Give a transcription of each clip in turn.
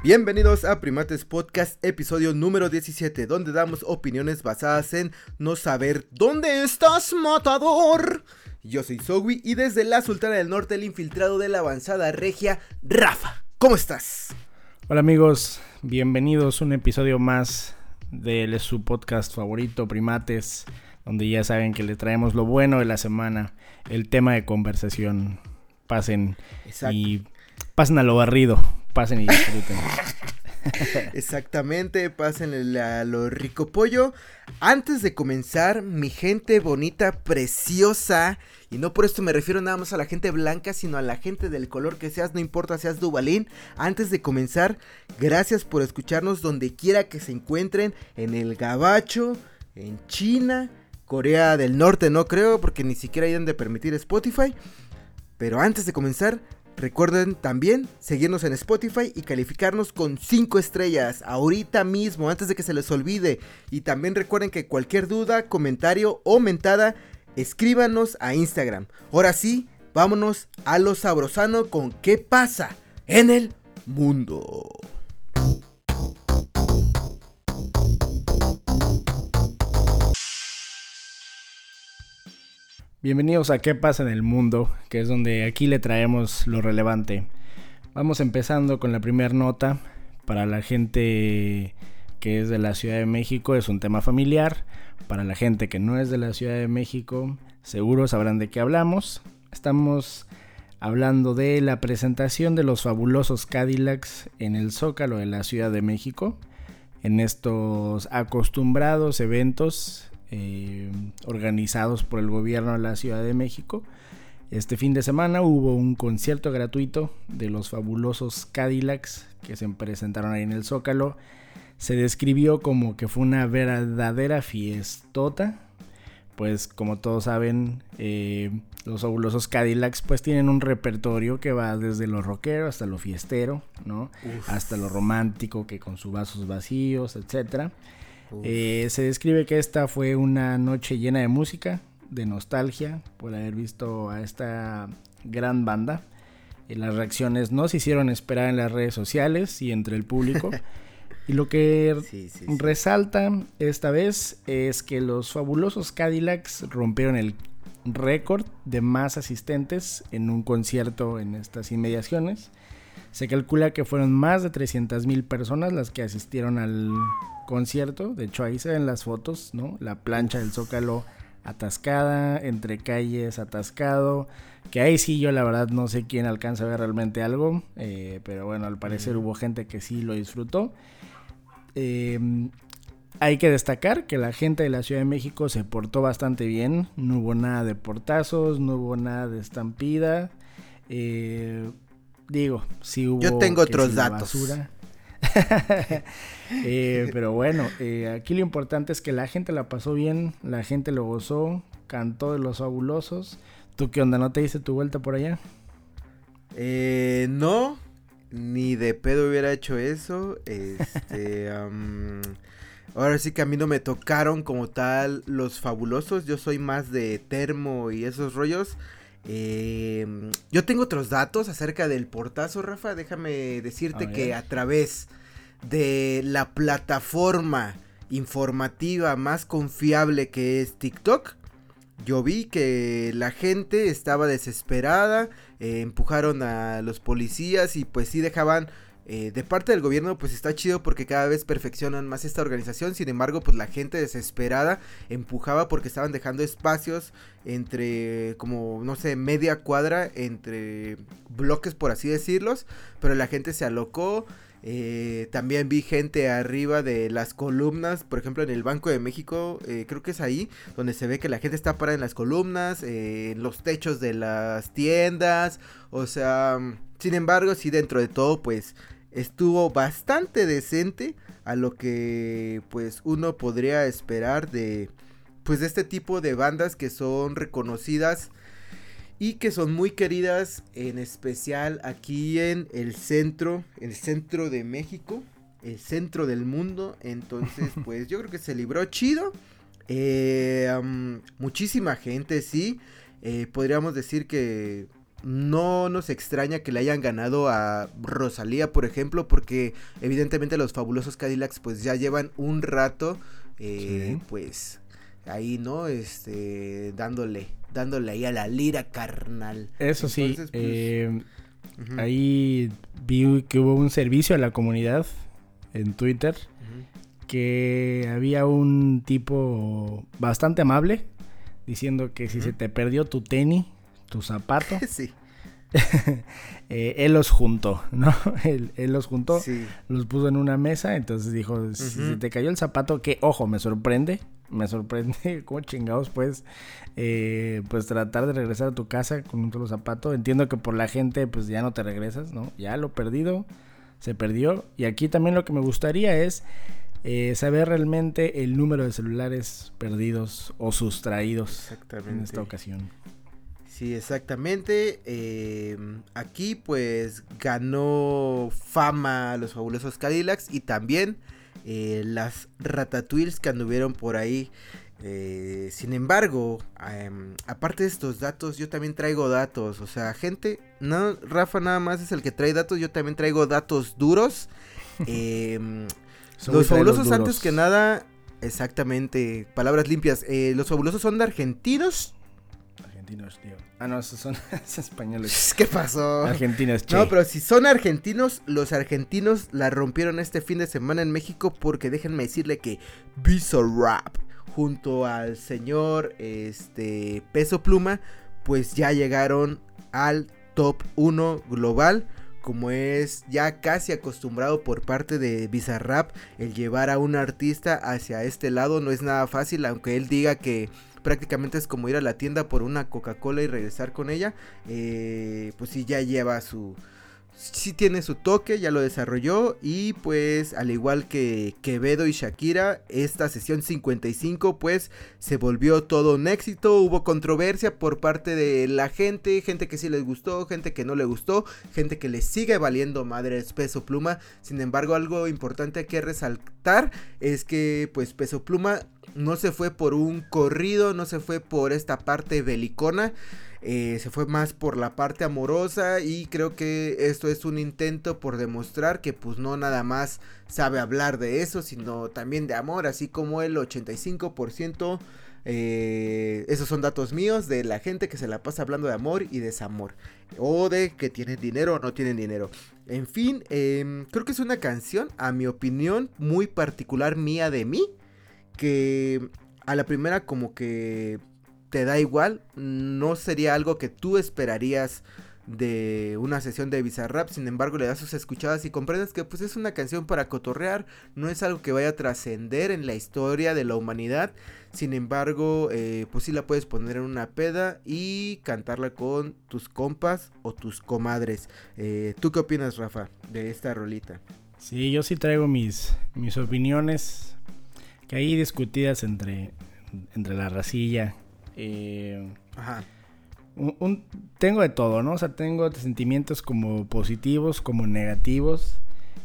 Bienvenidos a Primates Podcast, episodio número 17, donde damos opiniones basadas en no saber dónde estás, matador. Yo soy Zowie y desde la Sultana del Norte, el infiltrado de la avanzada regia, Rafa. ¿Cómo estás? Hola amigos, bienvenidos a un episodio más de su podcast favorito, Primates, donde ya saben que le traemos lo bueno de la semana, el tema de conversación. Pasen y pasen a lo barrido pasen y disfruten. Exactamente, pasen a lo rico pollo. Antes de comenzar, mi gente bonita, preciosa, y no por esto me refiero nada más a la gente blanca, sino a la gente del color que seas, no importa seas Dubalín. Antes de comenzar, gracias por escucharnos donde quiera que se encuentren, en el Gabacho, en China, Corea del Norte, no creo, porque ni siquiera hayan de permitir Spotify. Pero antes de comenzar, Recuerden también seguirnos en Spotify y calificarnos con 5 estrellas ahorita mismo, antes de que se les olvide. Y también recuerden que cualquier duda, comentario o mentada, escríbanos a Instagram. Ahora sí, vámonos a lo sabrosano con qué pasa en el mundo. Bienvenidos a ¿Qué pasa en el mundo? Que es donde aquí le traemos lo relevante. Vamos empezando con la primera nota. Para la gente que es de la Ciudad de México es un tema familiar. Para la gente que no es de la Ciudad de México, seguro sabrán de qué hablamos. Estamos hablando de la presentación de los fabulosos Cadillacs en el Zócalo de la Ciudad de México. En estos acostumbrados eventos eh, organizados por el gobierno de la Ciudad de México. Este fin de semana hubo un concierto gratuito de los fabulosos Cadillacs que se presentaron ahí en el Zócalo. Se describió como que fue una verdadera fiestota. Pues como todos saben, eh, los fabulosos Cadillacs pues tienen un repertorio que va desde lo rockero hasta lo fiestero, ¿no? Hasta lo romántico que con sus vasos vacíos, etcétera. Eh, se describe que esta fue una noche llena de música, de nostalgia, por haber visto a esta gran banda. Y las reacciones no se hicieron esperar en las redes sociales y entre el público. y lo que resalta esta vez es que los fabulosos Cadillacs rompieron el récord de más asistentes en un concierto en estas inmediaciones. Se calcula que fueron más de 300 mil personas las que asistieron al concierto. De hecho, ahí se ven las fotos, ¿no? La plancha del Zócalo atascada, entre calles atascado. Que ahí sí yo la verdad no sé quién alcanza a ver realmente algo. Eh, pero bueno, al parecer hubo gente que sí lo disfrutó. Em, hay que destacar que la gente de la Ciudad de México se portó bastante bien. No hubo nada de portazos, no hubo nada de estampida. Eh, digo, sí hubo. Yo tengo otros datos. Eh, pero bueno, eh, aquí lo importante es que la gente la pasó bien, la gente lo gozó, cantó de los fabulosos. ¿Tú qué onda? ¿No te hice tu vuelta por allá? Eh, no, ni de pedo hubiera hecho eso. Este, ahora sí que a mí no me tocaron como tal los fabulosos. Yo soy más de termo y esos rollos. Em, yo tengo otros datos acerca del portazo, Rafa. Déjame decirte que a través de la plataforma informativa más confiable que es TikTok, yo vi que la gente estaba desesperada, eh, empujaron a los policías y pues sí dejaban eh, de parte del gobierno pues está chido porque cada vez perfeccionan más esta organización, sin embargo pues la gente desesperada empujaba porque estaban dejando espacios entre como no sé media cuadra entre bloques por así decirlos, pero la gente se alocó. Eh, también vi gente arriba de las columnas, por ejemplo en el Banco de México, eh, creo que es ahí donde se ve que la gente está parada en las columnas, en los techos de las tiendas, o sea, sin embargo, sí dentro de todo, pues estuvo bastante decente a lo que pues uno podría esperar de pues de este tipo de bandas que son reconocidas y que son muy queridas en especial aquí en el centro, el centro de México, el centro del mundo, entonces pues yo creo que se libró chido, eh, muchísima gente sí, eh, podríamos decir que no nos extraña que le hayan ganado a Rosalía, por ejemplo, porque evidentemente los fabulosos Cadillacs pues ya llevan un rato, eh, pues ahí, ¿no? Este, dándole, dándole ahí a la lira carnal. Eso sí, pues, eh, ahí vi que hubo un servicio a la comunidad en Twitter que había un tipo bastante amable diciendo que si se te perdió tu tenis, tu zapato, sí. Eh, él los juntó, ¿no? Él, los juntó, los puso en una mesa, entonces dijo, si se te cayó el zapato, que, ojo, me sorprende, me sorprende cómo chingados puedes, eh, pues tratar de regresar a tu casa con un solo zapato. Entiendo que por la gente, pues ya no te regresas, ¿no? Ya lo perdido, se perdió. Y aquí también lo que me gustaría es eh, saber realmente el número de celulares perdidos o sustraídos en esta ocasión. Sí, exactamente. Em, aquí pues ganó fama los fabulosos Cadillacs y también eh, las Ratatouilles que anduvieron por ahí. Eh, sin embargo, em, aparte de estos datos, yo también traigo datos. O sea, gente, no, Rafa nada más es el que trae datos, yo también traigo datos duros. Em, los fabulosos antes que nada, exactamente, palabras limpias. Eh, los fabulosos son de argentinos Ah, no, esos son españoles. ¿Qué pasó? Argentinos, No, pero si son argentinos, los argentinos la rompieron este fin de semana en México porque déjenme decirle que Rap junto al señor este Peso Pluma pues ya llegaron al top 1 global como es ya casi acostumbrado por parte de Bizarrap el llevar a un artista hacia este lado no es nada fácil aunque él diga que prácticamente es como ir a la tienda por una Coca-Cola y regresar con ella, eh, pues sí ya lleva su, sí tiene su toque, ya lo desarrolló y pues al igual que Quevedo y Shakira, esta sesión 55 pues se volvió todo un éxito, hubo controversia por parte de la gente, gente que sí les gustó, gente que no le gustó, gente que le sigue valiendo madre peso pluma, sin embargo algo importante que resaltar es que pues peso pluma no se fue por un corrido, no se fue por esta parte belicona. Eh, se fue más por la parte amorosa y creo que esto es un intento por demostrar que pues no nada más sabe hablar de eso, sino también de amor, así como el 85%, eh, esos son datos míos de la gente que se la pasa hablando de amor y desamor, o de que tienen dinero o no tienen dinero. En fin, em, creo que es una canción, a mi opinión, muy particular mía de mí, que a la primera como que te da igual, no sería algo que tú esperarías de una sesión de Bizarrap, sin embargo le das sus escuchadas y comprendes que pues es una canción para cotorrear, no es algo que vaya a trascender en la historia de la humanidad, sin embargo eh, pues sí la puedes poner en una peda y cantarla con tus compas o tus comadres. Eh, ¿Tú qué opinas Rafa de esta rolita? Sí, yo sí traigo mis, mis opiniones que ahí discutidas entre, entre la racilla eh, Ajá. Un, tengo de todo, ¿no? O sea, tengo sentimientos como positivos, como negativos.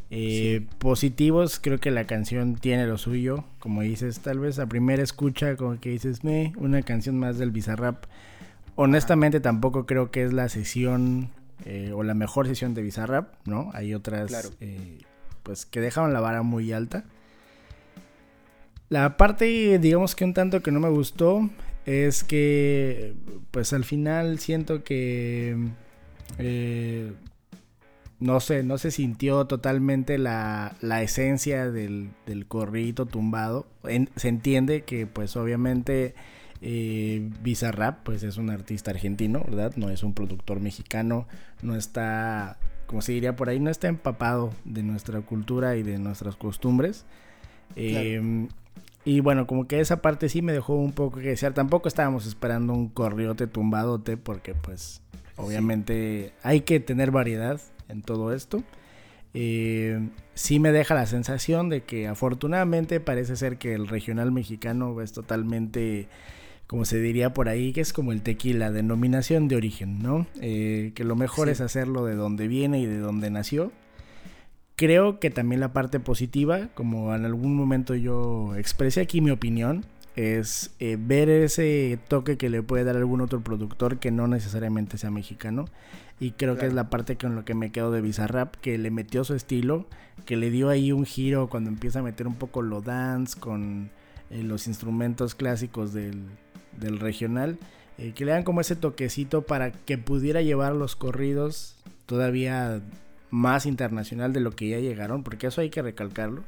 Eh, positivos, creo que la canción tiene lo suyo. Como dices, tal vez a primera escucha, como que dices, me, una canción más del Bizarrap. Honestamente, tampoco creo que es la sesión eh, o la mejor sesión de Bizarrap, ¿no? Hay otras, pues, que dejaron la vara muy alta. La parte, digamos que un tanto que no me gustó es que pues al final siento que eh, no sé, no se sintió totalmente la, esencia del, del tumbado. se entiende que pues obviamente eh, Bizarrap pues es un artista argentino, ¿verdad? No es un productor mexicano, no está, como se diría por ahí, no está empapado de nuestra cultura y de nuestras costumbres. Em, y bueno, como que esa parte sí me dejó un poco que desear. Tampoco estábamos esperando un corriote tumbadote porque pues obviamente hay que tener variedad en todo esto. Eh, sí me deja la sensación de que afortunadamente parece ser que el regional mexicano es totalmente, como se diría por ahí, que es como el tequila, denominación de origen, ¿no? Eh, que lo mejor es hacerlo de donde viene y de donde nació Creo que también la parte positiva, como en algún momento yo expresé aquí mi opinión, es eh, ver ese toque que le puede dar algún otro productor que no necesariamente sea mexicano. Y creo que es la parte con lo que me quedo de Bizarrap, que le metió su estilo, que le dio ahí un giro cuando empieza a meter un poco lo dance con eh, los instrumentos clásicos del, del regional. Eh, que le dan como ese toquecito para que pudiera llevar los corridos todavía más internacional de lo que ya llegaron, porque eso hay que recalcarlo.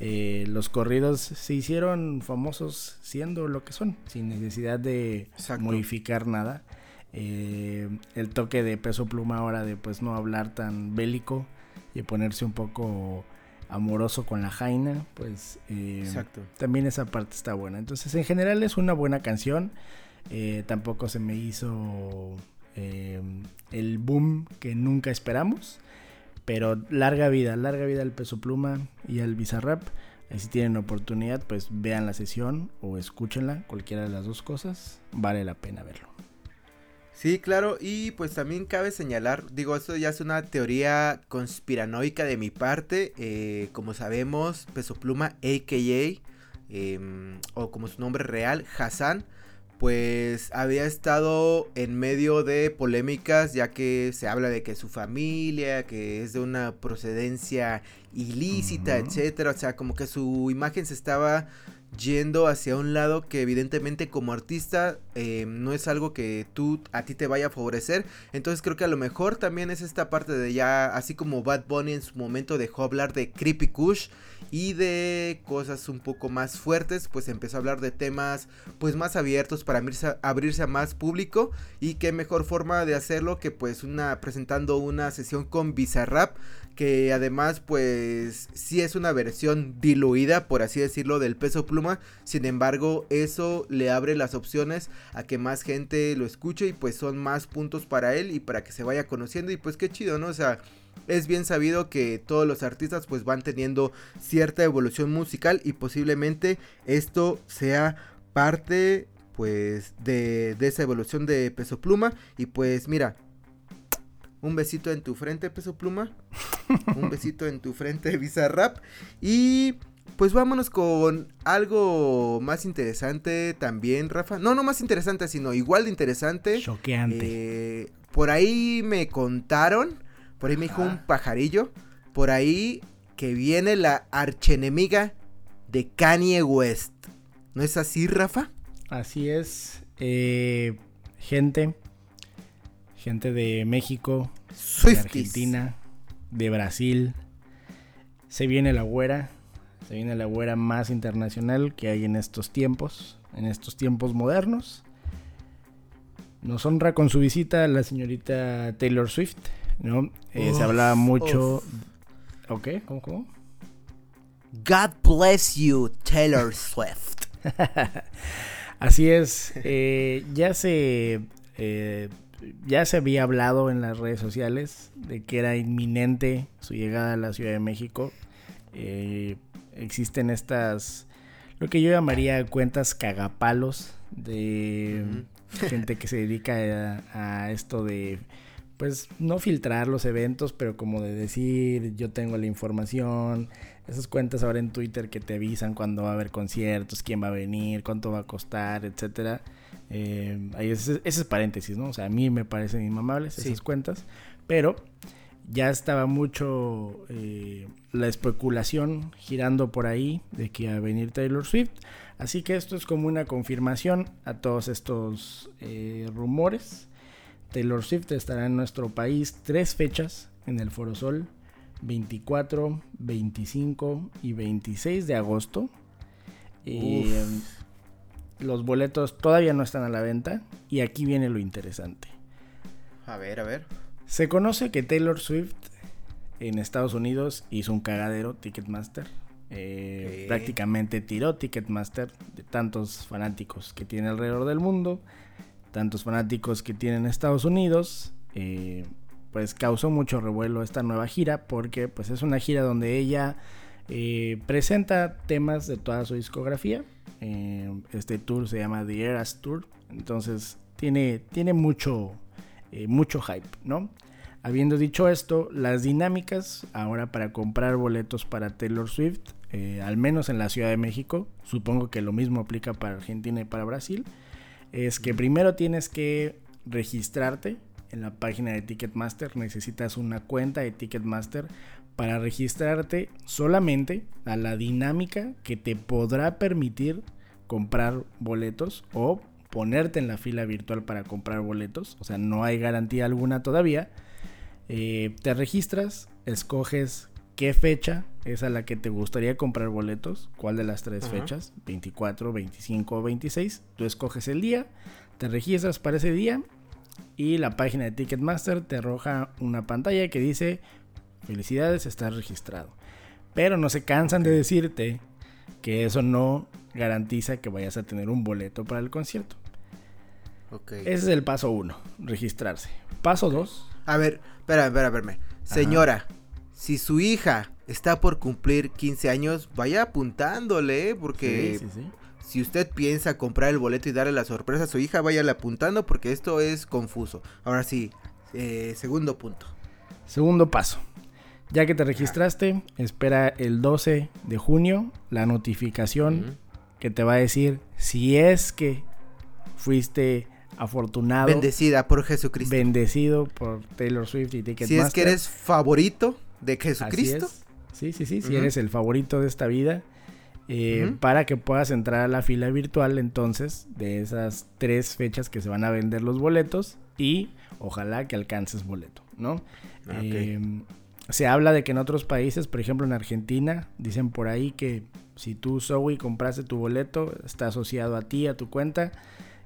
Eh, los corridos se hicieron famosos siendo lo que son, sin necesidad de modificar nada. Eh, el toque de peso pluma ahora de pues no hablar tan bélico y ponerse un poco amoroso con la Jaina, pues también esa parte está buena. Entonces en general es una buena canción. Eh, tampoco se me hizo eh, el boom que nunca esperamos. Pero larga vida, larga vida al peso pluma y al bizarrap. Y si tienen oportunidad, pues vean la sesión o escúchenla, cualquiera de las dos cosas, vale la pena verlo. Sí, claro, y pues también cabe señalar, digo, esto ya es una teoría conspiranoica de mi parte, eh, como sabemos, Peso Pluma, a.k.a., em, o como su nombre real, Hassan, pues había estado en medio de polémicas ya que se habla de que su familia, que es de una procedencia ilícita, etcétera, o sea, como que su imagen se estaba yendo hacia un lado que evidentemente como artista eh, no es algo que tú a ti te vaya a favorecer. Entonces creo que a lo mejor también es esta parte de ya así como Bad Bunny en su momento dejó hablar de Creepy Kush y de cosas un poco más fuertes, pues empezó a hablar de temas pues más abiertos para abrirse a, más público. Y qué mejor forma de hacerlo que pues una presentando una sesión con Bizarrap que además pues sí es una versión diluida por así decirlo del peso pluma. Sin embargo eso le abre las opciones a que más gente lo escuche y pues son más puntos para él y para que se vaya conociendo. Y pues qué chido no o sea es bien sabido que todos los artistas pues van teniendo cierta evolución musical y posiblemente esto sea parte pues de, esa evolución de Peso Pluma. Y pues mira un besito en tu frente Peso Pluma un besito en tu frente Bizarrap y pues vámonos con algo más interesante también, Rafa. No, no más interesante, sino igual de interesante. Choqueante. Eh, por ahí me contaron por ahí me dijo un pajarillo. Por ahí que viene la archenemiga de Kanye West. ¿No es así, Rafa? Así es. Eh, gente. Gente de México. De Argentina. De Brasil. Se viene la güera. Se viene la güera más internacional que hay en estos tiempos. En estos tiempos modernos. Nos honra con su visita la señorita Taylor Swift ¿no? Eh, se hablaba mucho... ¿Ok? ¿Cómo, ¿Cómo? God bless you, Taylor Swift. Así es. Eh, ya se... Eh, ya se había hablado en las redes sociales de que era inminente su llegada a la Ciudad de México. existen estas, lo que yo llamaría cuentas cagapalos de gente que se dedica a esto de pues no filtrar los eventos, pero como de decir, yo tengo la información, esas cuentas ahora en Twitter que te avisan cuando va a haber conciertos, quién va a venir, cuánto va a costar, etcétera. Eh, ese, es paréntesis, ¿no? O sea, a mí me parecen inmamables esas cuentas, pero ya estaba mucho eh, la especulación girando por ahí de que iba a venir Taylor Swift. Así que esto es como una confirmación a todos estos eh, rumores. Taylor Swift estará en nuestro país tres fechas en el Foro Sol, 24, 25 y 26 de agosto. los boletos todavía no están a la venta y aquí viene lo interesante. A ver, a ver. Se conoce que Taylor Swift en Estados Unidos hizo un cagadero Ticketmaster. Eh, prácticamente tiró Ticketmaster de tantos fanáticos que tiene alrededor del mundo tantos fanáticos que tienen Estados Unidos, eh, pues causó mucho revuelo esta nueva gira porque pues es una gira donde ella eh, presenta temas de toda su discografía. Eh, este tour se llama The Eras Tour, entonces tiene, tiene mucho, mucho hype, ¿no? Habiendo dicho esto, las dinámicas ahora para comprar boletos para Taylor Swift eh, al menos en la Ciudad de México, supongo que lo mismo aplica para Argentina y para Brasil, es que primero tienes que registrarte en la página de Ticketmaster, necesitas una cuenta de Ticketmaster para registrarte solamente a la dinámica que te podrá permitir comprar boletos o ponerte en la fila virtual para comprar boletos. O sea, no hay garantía alguna todavía. Eh, te registras, escoges qué fecha es a la que te gustaría comprar boletos, cuál de las tres fechas, 24, 25 o 26. Tú escoges el día, te registras para ese día y la página de Ticketmaster te arroja una pantalla que dice felicidades, estás registrado. Pero no se cansan de decirte que eso no garantiza que vayas a tener un boleto para el concierto. Ese es el paso uno, registrarse. Paso dos. A ver, espera, espera, espera. Señora, si su hija está por cumplir 15 años, vaya apuntándole, porque si usted piensa comprar el boleto y darle la sorpresa a su hija, váyale apuntando porque esto es confuso. Ahora sí, eh, segundo punto. Segundo paso. Ya que te registraste, espera el 12 de junio la notificación que te va a decir si es que fuiste afortunado. Bendecida por Jesucristo. Bendecido por Taylor Swift y Ticketmaster. Si es que eres favorito de Jesucristo. Sí, sí, sí, si eres el favorito de esta vida. Eh, para que puedas entrar a la fila virtual entonces de esas tres fechas que se van a vender los boletos y ojalá que alcances boleto, ¿no? Ah, em, se habla de que en otros países, por ejemplo en Argentina, dicen por ahí que si tú, Zoe, compraste tu boleto, está asociado a ti, a tu cuenta,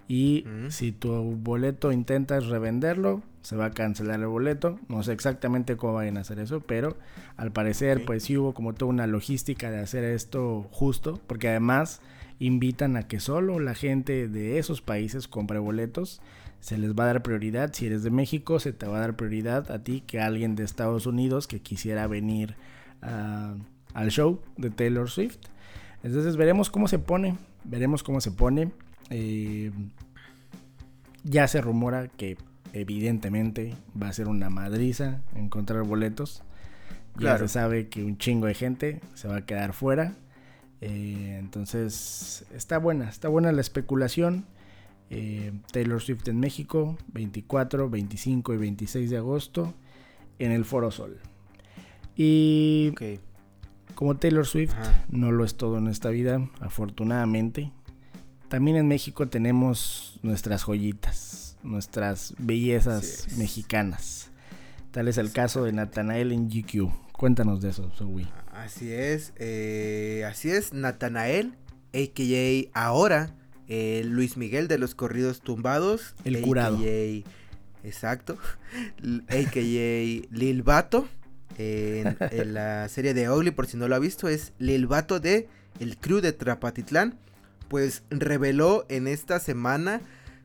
y si tu boleto intentas revenderlo, se va a cancelar el boleto. No sé exactamente cómo vayan a hacer eso, pero al parecer pues sí hubo como toda una logística de hacer esto justo, porque además invitan a que solo la gente de esos países compre boletos. Se les va a dar prioridad. Si eres de México, se te va a dar prioridad a ti que alguien de Estados Unidos que quisiera venir al show de Taylor Swift. Entonces veremos cómo se pone. Veremos cómo se pone. Eh, ya se rumora que evidentemente va a ser una madriza encontrar boletos. Ya se sabe que un chingo de gente se va a quedar fuera. Eh, entonces está buena, está buena la especulación. Eh, Taylor Swift en México, 24, 25 y 26 de agosto en el Foro Sol. Y como Taylor Swift no lo es todo en esta vida, afortunadamente, también en México tenemos nuestras joyitas, nuestras bellezas mexicanas. Tal es el caso de Natanael en GQ. Cuéntanos de eso, Zoe. Así es, eh, así es, Natanael, a.k.a. ahora eh, Luis Miguel de los corridos tumbados. El curado. Exacto. A.k.a. Lil Bato. En, en, la serie de Ugly, por si no lo ha visto, es Lil Bato de El Crew de Trapatitlán pues reveló en esta semana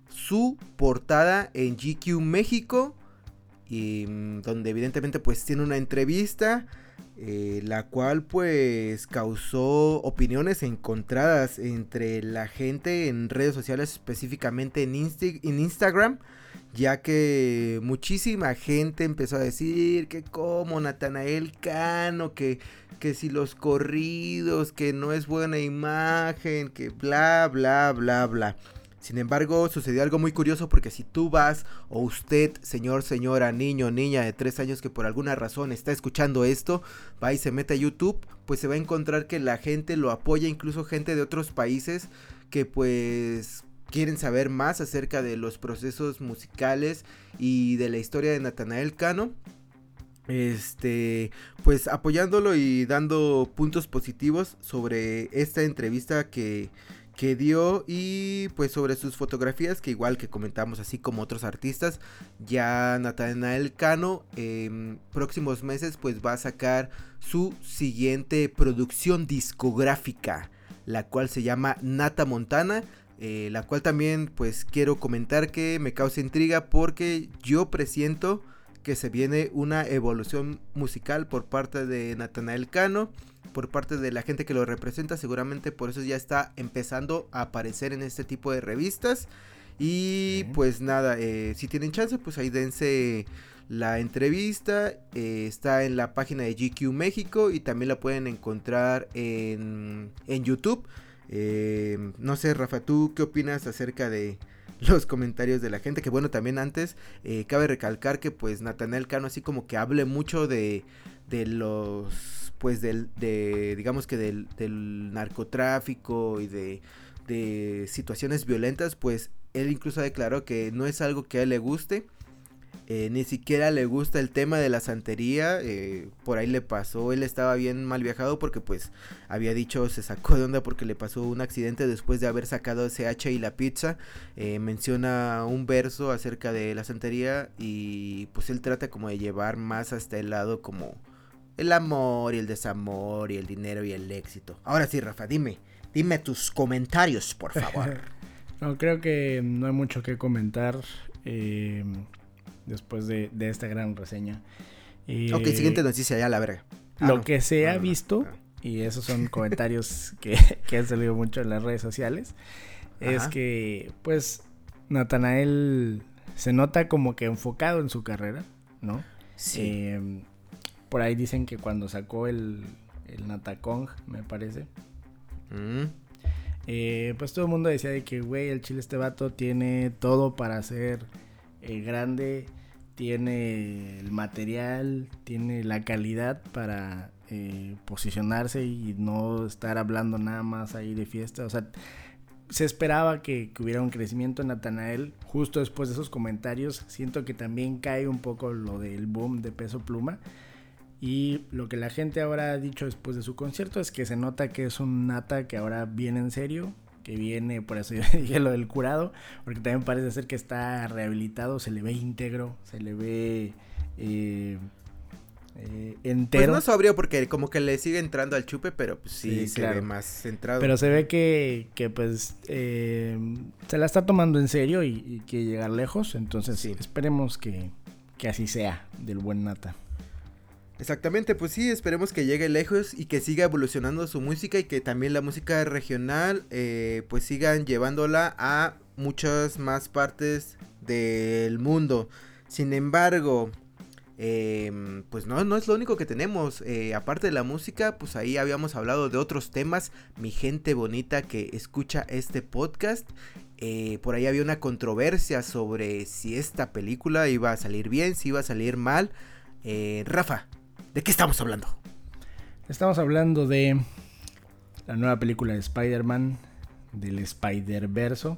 su portada en GQ México y mm, donde evidentemente pues tiene una entrevista eh, la cual pues causó opiniones encontradas entre la gente en redes sociales específicamente en, en Instagram ya que muchísima gente empezó a decir que como Natanael Cano, que, que si los corridos, que no es buena imagen, que bla, bla, bla, bla. Sin embargo, sucedió algo muy curioso porque si tú vas o usted, señor, señora, niño, niña de tres años que por alguna razón está escuchando esto, va y se mete a YouTube, pues se va a encontrar que la gente lo apoya, incluso gente de otros países que pues quieren saber más acerca de los procesos musicales y de la historia de Natanael Cano. Este, pues apoyándolo y dando puntos positivos sobre esta entrevista que, que dio y pues sobre sus fotografías que igual que comentamos así como otros artistas ya Natanael Cano en próximos meses pues va a sacar su siguiente producción discográfica la cual se llama Nata Montana eh, la cual también pues quiero comentar que me causa intriga porque yo presiento que se viene una evolución musical por parte de Natanael Cano, por parte de la gente que lo representa, seguramente por eso ya está empezando a aparecer en este tipo de revistas. Y pues nada, eh, si tienen chance, pues ahí dense La entrevista eh, está en la página de GQ México y también la pueden encontrar en, en YouTube. Eh, no sé, Rafa, ¿tú qué opinas acerca de los comentarios de la gente? Que bueno, también antes eh, cabe recalcar que pues Nathaniel Cano así como que hable mucho de, de los, pues del, de, digamos que del, del narcotráfico y de, de situaciones violentas, pues él incluso declaró que no es algo que a él le guste eh, ni siquiera le gusta el tema de la santería. Eh, por ahí le pasó. Él estaba bien mal viajado porque pues había dicho, se sacó de onda porque le pasó un accidente después de haber sacado ese hacha y la pizza. Eh, menciona un verso acerca de la santería y pues él trata como de llevar más hasta el lado como el amor y el desamor y el dinero y el éxito. Ahora sí, Rafa, dime, dime tus comentarios, por favor. no, creo que no hay mucho que comentar. Eh después de, esta gran reseña. ok, siguiente noticia, ya la verga. Ah, lo que se ha visto, y esos son comentarios que, han salido mucho en las redes sociales, es que pues Natanael se nota como que enfocado en su carrera, ¿no? Sí. Em, por ahí dicen que cuando sacó el, el Natacong, me parece. Mm. Eh, pues todo el mundo decía de que, güey, el chile este vato tiene todo para ser eh, grande, tiene el material, tiene la calidad para eh, posicionarse y no estar hablando nada más ahí de fiesta. O sea, se esperaba que, hubiera un crecimiento en Natanael justo después de esos comentarios. Siento que también cae un poco lo del boom de peso pluma. Y lo que la gente ahora ha dicho después de su concierto es que se nota que es un Nata que ahora viene en serio, que viene, por eso yo dije lo del curado, porque también parece ser que está rehabilitado, se le ve íntegro, se le ve eh, eh, entero. Pues no sobrio porque como que le sigue entrando al chupe, pero pues sí, se ve más centrado. Pero se ve que, que pues eh, se la está tomando en serio y, y quiere llegar lejos, entonces esperemos que, que así sea del buen Nata. Exactamente, pues sí, esperemos que llegue lejos y que siga evolucionando su música y que también la música regional eh, pues sigan llevándola a muchas más partes del mundo. Sin embargo, em, pues no, no es lo único que tenemos. Eh, aparte de la música, pues ahí habíamos hablado de otros temas. Mi gente bonita que escucha este podcast. Eh, por ahí había una controversia sobre si esta película iba a salir bien, si iba a salir mal. Rafa, ¿De qué estamos hablando? Estamos hablando de la nueva película de Spider-Man, del Spider-Verso,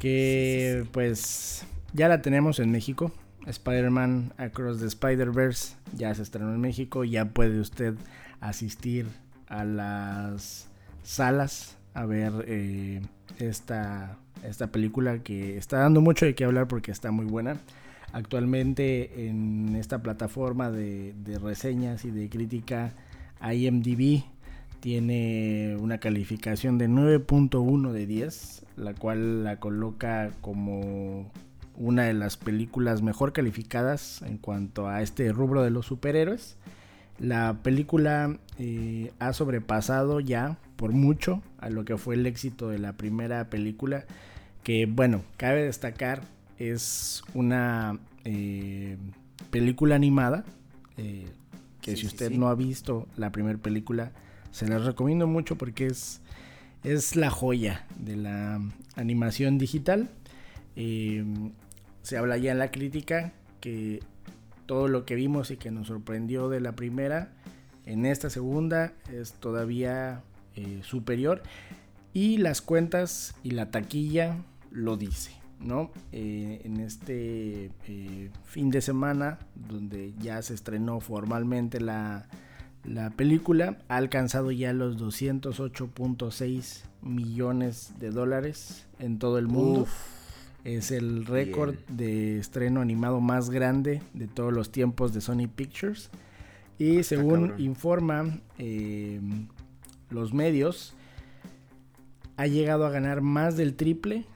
que pues ya la tenemos en México. Spider-Man Across the Spider-Verse ya se estrenó en México, ya puede usted asistir a las salas a ver eh, esta, esta película que está dando mucho de qué hablar porque está muy buena. Actualmente en esta plataforma de, reseñas y de crítica IMDB tiene una calificación de 9.1 de 10, la cual la coloca como una de las películas mejor calificadas en cuanto a este rubro de los superhéroes. La película eh, ha sobrepasado ya por mucho a lo que fue el éxito de la primera película, que bueno, cabe destacar es una eh, película animada. Eh, que si usted no ha visto la primera película, se la recomiendo mucho porque es, es la joya de la animación digital. Eh, se habla ya en la crítica que todo lo que vimos y que nos sorprendió de la primera, en esta segunda es todavía superior. Y las cuentas y la taquilla lo dice. ¿No? Eh, en este eh, fin de semana, donde ya se estrenó formalmente la, película, ha alcanzado ya los 208.6 millones de dólares en todo el mundo. es el récord de estreno animado más grande de todos los tiempos de Sony Pictures. Y según informan eh, los medios, ha llegado a ganar más del triple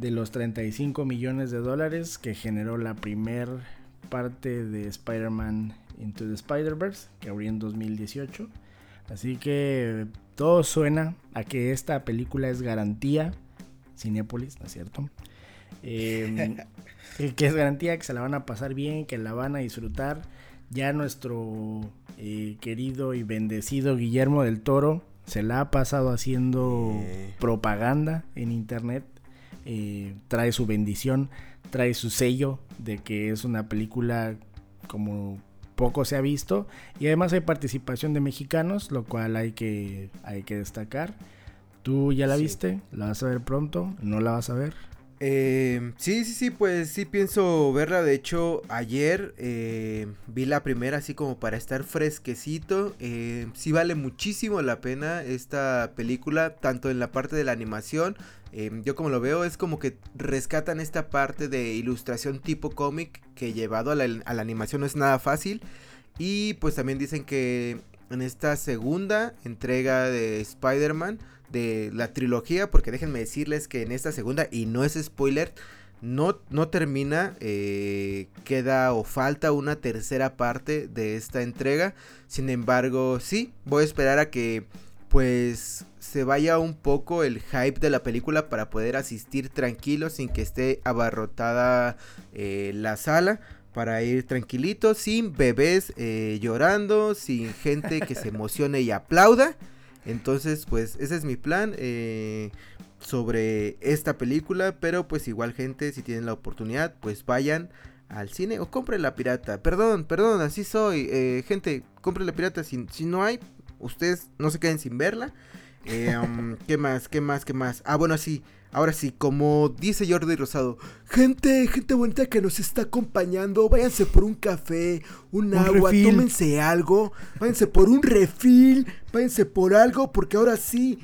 de los 35 millones de dólares que generó la primer parte de Spider-Man Into the Spider-Verse, que abrió en 2018. Así que todo suena a que esta película es garantía. Cinepolis, ¿no es cierto? Em, que es garantía que se la van a pasar bien, que la van a disfrutar. Ya nuestro eh, querido y bendecido Guillermo del Toro se la ha pasado haciendo Eh. propaganda en internet. Eh, trae su bendición, trae su sello de que es una película como poco se ha visto. Y además hay participación de mexicanos, lo cual hay que, hay que destacar. ¿Tú ya la Sí. viste? ¿La vas a ver pronto? ¿No la vas a ver? Eh, sí, sí, sí, pues sí pienso verla. De hecho, ayer eh, vi la primera así como para estar fresquecito. Eh, sí vale muchísimo la pena esta película, tanto en la parte de la animación. eh, yo como lo veo es como que rescatan esta parte de ilustración tipo cómic que llevado a la, a la animación no es nada fácil. Y pues también dicen que en esta segunda entrega de Spider-Man de la trilogía, porque déjenme decirles que en esta segunda, y no es spoiler, no, no termina, eh, queda o falta una tercera parte de esta entrega. Sin embargo, sí, voy a esperar a que pues se vaya un poco el hype de la película para poder asistir tranquilo sin que esté abarrotada eh, la sala para ir tranquilito, sin bebés eh, llorando, sin gente que se emocione y aplauda. Entonces, pues ese es mi plan eh, sobre esta película. Pero pues igual gente, si tienen la oportunidad, pues vayan al cine o compren la pirata. Perdón, perdón, así soy. Eh, gente, compren la pirata. Si, si no hay, ustedes no se queden sin verla. Eh, um, ¿Qué más? ¿Qué más? ¿Qué más? Ah, bueno, sí. Ahora sí, como dice Jordi Rosado, gente, gente bonita que nos está acompañando, váyanse por un café, un, Un agua, refil. tómense algo, váyanse por un refil, váyanse por algo, porque ahora sí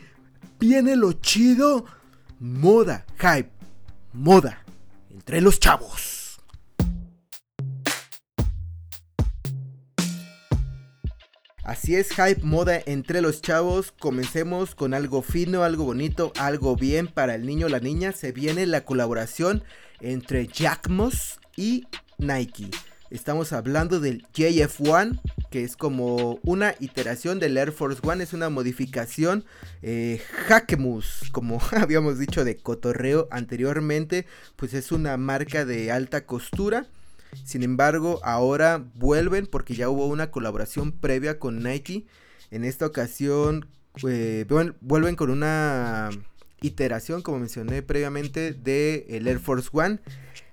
viene lo chido. Moda, hype, moda, entre los chavos. Así es, hype moda entre los chavos. Comencemos con algo fino, algo bonito, algo bien para el niño o la niña. Se viene la colaboración entre Jack Moss y Nike. Estamos hablando del JF1, que es como una iteración del Air Force One, es una modificación eh, Jacquemus, como habíamos dicho de cotorreo anteriormente, pues es una marca de alta costura. Sin embargo, ahora vuelven porque ya hubo una colaboración previa con Nike. En esta ocasión eh, vuel- vuelven con una iteración, como mencioné previamente, de el Air Force One,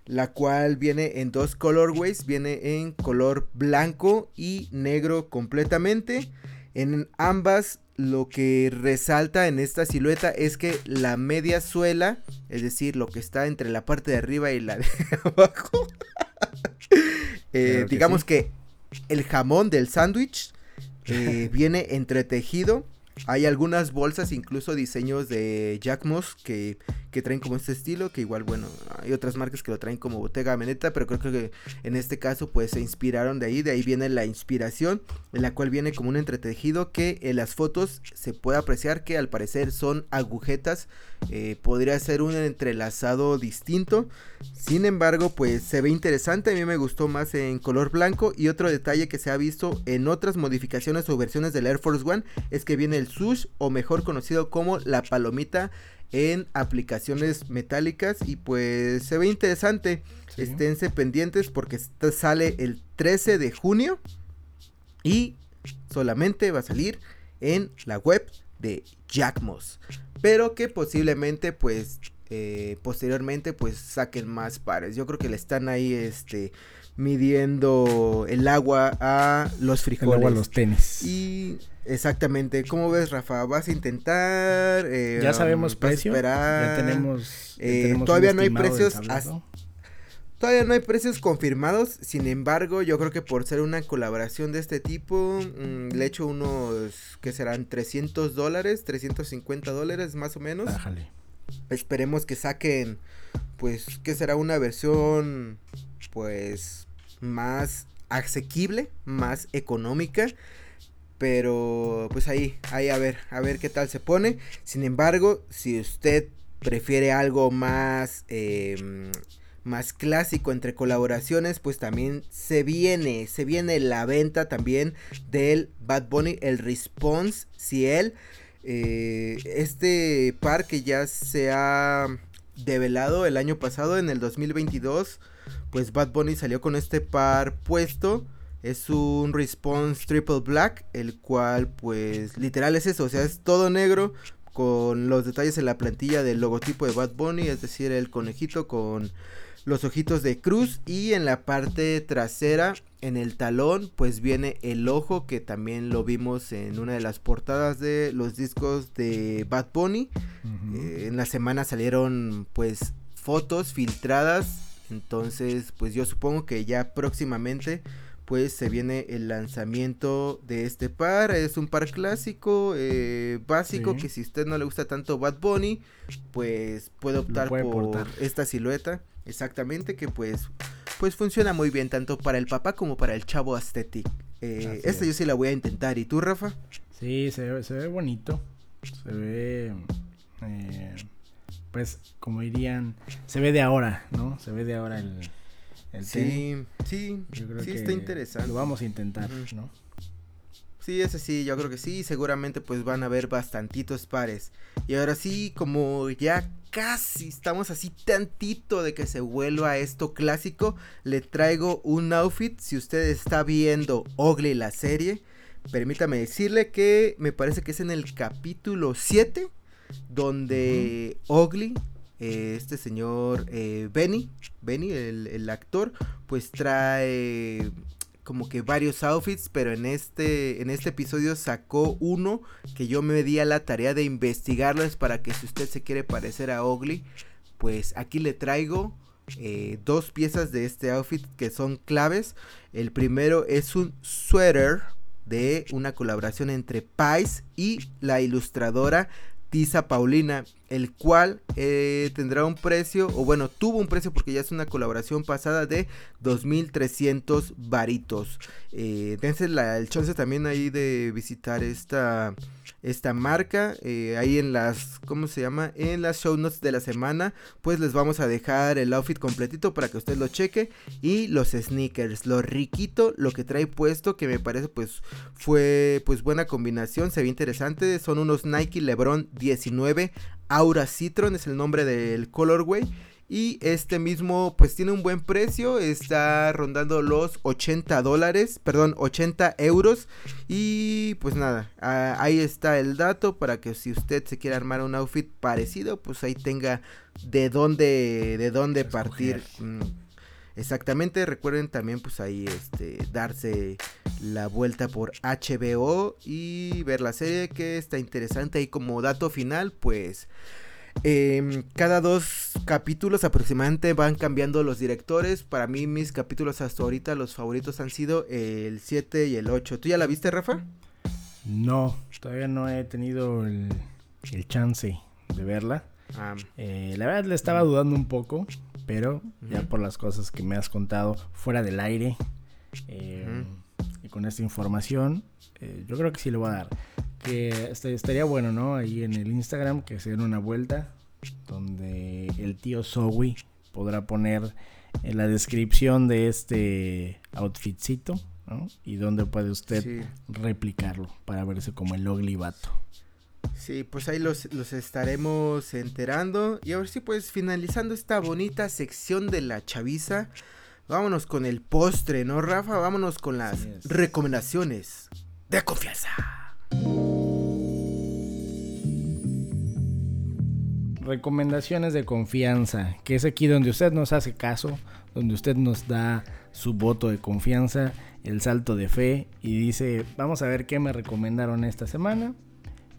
la cual viene en dos colorways, viene en color blanco y negro completamente. En ambas lo que resalta en esta silueta es que la media suela, es decir, lo que está entre la parte de arriba y la de abajo, eh, Claro que digamos sí. que el jamón del sándwich eh, viene entretejido. Hay algunas bolsas, incluso diseños de Jack Moss que, que traen como este estilo, que igual, bueno, hay otras marcas que lo traen como Bottega Veneta, pero creo que en este caso pues se inspiraron de ahí, de ahí viene la inspiración, en la cual viene como un entretejido que en las fotos se puede apreciar que al parecer son agujetas, eh, podría ser un entrelazado distinto, sin embargo pues se ve interesante, a mí me gustó más en color blanco y otro detalle que se ha visto en otras modificaciones o versiones del Air Force One es que viene el sush o mejor conocido como la palomita en aplicaciones metálicas y pues se ve interesante. Sí. Esténse pendientes porque esta sale el 13 de junio y solamente va a salir en la web de Jack Moss. Pero que posiblemente pues eh, posteriormente pues saquen más pares. Yo creo que le están ahí este midiendo el agua a los El frijoles. agua a los tenis. Y exactamente, ¿cómo ves, Rafa? ¿Vas a intentar? Eh, ya sabemos precio. Ya tenemos. ya Eh, tenemos todavía no hay precios. Todavía no hay precios confirmados, sin embargo, yo creo que por ser una colaboración de este tipo, mm, le echo unos, que serán 300 dólares, 350 dólares más o menos. Bájale. Esperemos que saquen, pues, que será una versión, pues, más asequible, más económica. Pero, pues ahí, ahí a ver, a ver qué tal se pone. Sin embargo, si usted prefiere algo más, eh, más clásico entre colaboraciones, pues también se viene, se viene la venta también del Bad Bunny, el Response Ciel. Eh, este par que ya se ha develado el año pasado, en el 2022, pues Bad Bunny salió con este par puesto. Es un Response Triple Black, el cual pues literal es eso, o sea, es todo negro con los detalles en la plantilla del logotipo de Bad Bunny, es decir, el conejito con los ojitos de cruz y en la parte trasera en el talón pues viene el ojo que también lo vimos en una de las portadas de los discos de Bad Bunny eh, en la semana salieron pues fotos filtradas entonces pues yo supongo que ya próximamente pues se viene el lanzamiento de este par. Es un par clásico, eh, básico, que si a usted no le gusta tanto Bad Bunny, pues puede optar por esta silueta. Exactamente, que pues, pues funciona muy bien tanto para el papá como para el chavo aesthetic. Eh, esta yo sí la voy a intentar. ¿Y tú, Rafa? Sí, se ve, se ve bonito. Se ve... Eh, pues, como dirían, se ve de ahora, ¿no? Se ve de ahora el sí, sí, sí está interesante. Lo vamos a intentar, ¿no? Sí, ese sí, yo creo que sí, seguramente pues van a haber bastantitos pares. Y ahora sí, como ya casi estamos así tantito de que se vuelva esto clásico, le traigo un outfit, si usted está viendo Ogle la serie, permítame decirle que me parece que es en el capítulo 7, donde Ogly eh, este señor eh, Benny, Benny el, actor, pues trae como que varios outfits, pero en este, en este episodio sacó uno que yo me di a la tarea de investigarlo, es para que si usted se quiere parecer a Ugly, pues aquí le traigo eh, dos piezas de este outfit que son claves. El primero es un sweater de una colaboración entre Pais y la ilustradora Tiza Paulina, el cual eh, tendrá un precio, o bueno, tuvo un precio porque ya es una colaboración pasada de 2.300 varitos. Eh, dense la, el chance también ahí de visitar esta esta marca. Eh, ahí en las, ¿cómo se llama? En las show notes de la semana, pues les vamos a dejar el outfit completito para que usted lo cheque. Y los sneakers, lo riquito, lo que trae puesto, que me parece pues fue pues buena combinación, se ve interesante. Son unos Nike Lebron 19 Aura Citron, es el nombre del colorway. Y este mismo pues tiene un buen precio, está rondando los 80 dólares, perdón, 80 euros. Y pues nada, ahí está el dato para que si usted se quiere armar un outfit parecido, pues ahí tenga de dónde, de dónde partir. Mm, exactamente, recuerden también pues ahí este darse la vuelta por HBO y ver la serie que está interesante y como dato final pues Em, cada dos capítulos aproximadamente van cambiando los directores. Para mí mis capítulos hasta ahorita los favoritos han sido el 7 y el 8. ¿Tú ya la viste, Rafa? No, todavía no he tenido el, chance de verla. Ah. Eh, la verdad le estaba dudando un poco, pero ya por las cosas que me has contado fuera del aire em, y con esta información, eh, yo creo que sí le voy a dar que estaría bueno, ¿no? Ahí en el Instagram que se den una vuelta donde el tío Zoe podrá poner en la descripción de este outfitcito, ¿no? Y donde puede usted replicarlo para verse como el ugly vato. Sí, pues ahí los, estaremos enterando. Y ahora sí, pues finalizando esta bonita sección de la chaviza, vámonos con el postre, ¿no, Rafa? Vámonos con las recomendaciones de confianza. Recomendaciones de confianza, que es aquí donde usted nos hace caso, donde usted nos da su voto de confianza, el salto de fe y dice, vamos a ver qué me recomendaron esta semana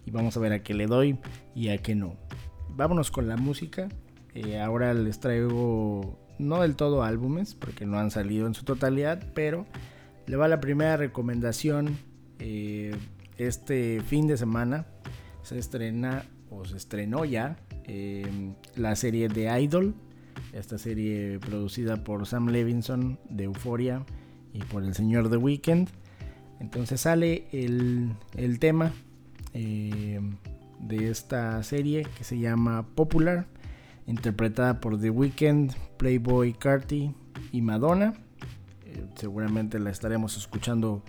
y vamos a ver a qué le doy y a qué no. Vámonos con la música. Eh, ahora les traigo no del todo álbumes porque no han salido en su totalidad, pero le va la primera recomendación. Eh, este fin de semana se estrena o se estrenó ya em, la serie de Idol, esta serie producida por Sam Levinson de Euphoria y por el señor The Weeknd. Entonces sale el, tema em, de esta serie que se llama Popular, interpretada por The Weeknd, Playboy Carti y Madonna. Eh, seguramente la estaremos escuchando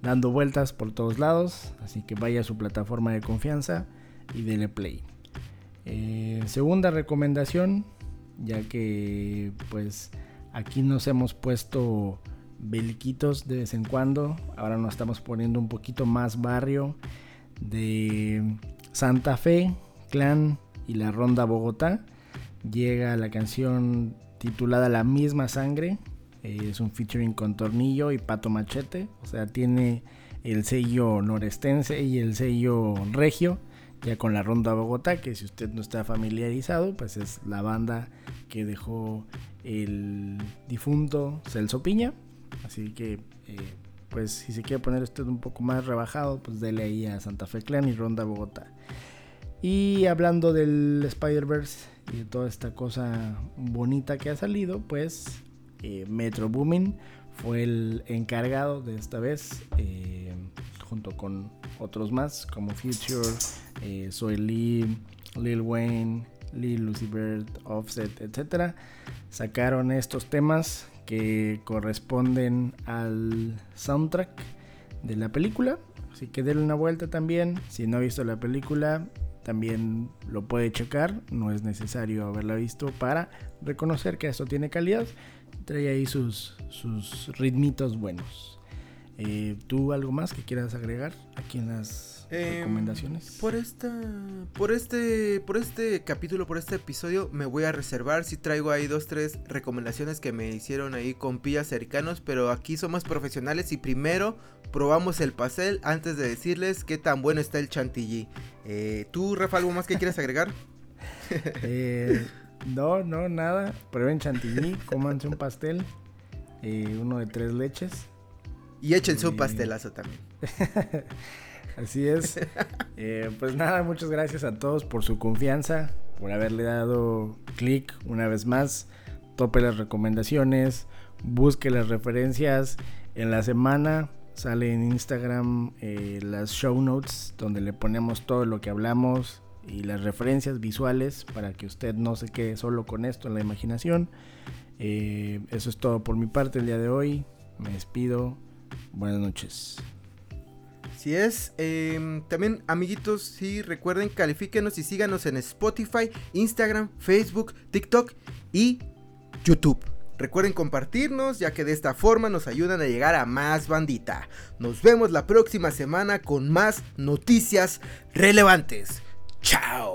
dando vueltas por todos lados, así que vaya a su plataforma de confianza y dele play. Eh, segunda recomendación, ya que pues Aquí nos hemos puesto beliquitos de vez en cuando. Ahora nos estamos poniendo un poquito más barrio de Santa Fe, Clan y la Ronda Bogotá. Llega la canción titulada La misma sangre. Eh, es un featuring con Tornillo y Pato Machete. O sea, tiene el sello norestense y el sello regio. Ya con la Ronda Bogotá, que si usted no está familiarizado, pues es la banda que dejó el difunto Celso Piña. Así que, eh, pues si se quiere poner usted un poco más rebajado, pues dele ahí a Santa Fe Clan y Ronda Bogotá. Y hablando del Spider-Verse y de toda esta cosa bonita que ha salido, pues eh, Metro Boomin fue el encargado de esta vez, eh, junto con otros más como Future, eh, Soy Lee, Lil Wayne, Lil Lucy Bird, Offset, etc. Sacaron estos temas que corresponden al soundtrack de la película. Así que denle una vuelta también. Si no ha visto la película, también lo puede checar. No es necesario haberla visto para reconocer que esto tiene calidad. Trae ahí sus, sus ritmitos buenos. Eh, ¿Tú algo más que quieras agregar aquí en las Em, recomendaciones. Por esta, por este, por este capítulo, por este episodio, me voy a reservar. Si traigo ahí dos, tres recomendaciones que me hicieron ahí con pillas cercanos, pero aquí somos profesionales y primero probamos el pastel antes de decirles qué tan bueno está el chantilly. Eh, ¿Tú, Rafa, algo más que quieres agregar? Eh, no, no, nada. Prueben chantilly, cómanse un pastel, eh, uno de tres leches. Y échense un pastelazo también. Así es. Eh, pues nada, muchas gracias a todos por su confianza, por haberle dado clic una vez más. Tope las recomendaciones, busque las referencias. En la semana sale en Instagram eh, las show notes donde le ponemos todo lo que hablamos y las referencias visuales para que usted no se quede solo con esto en la imaginación. Eh, eso es todo por mi parte el día de hoy. Me despido. Buenas noches. Si es. Em, también, amiguitos, sí, recuerden, califíquenos y síganos en Spotify, Instagram, Facebook, TikTok y YouTube. Recuerden compartirnos, ya que de esta forma nos ayudan a llegar a más bandita. Nos vemos la próxima semana con más noticias relevantes. ¡Chao!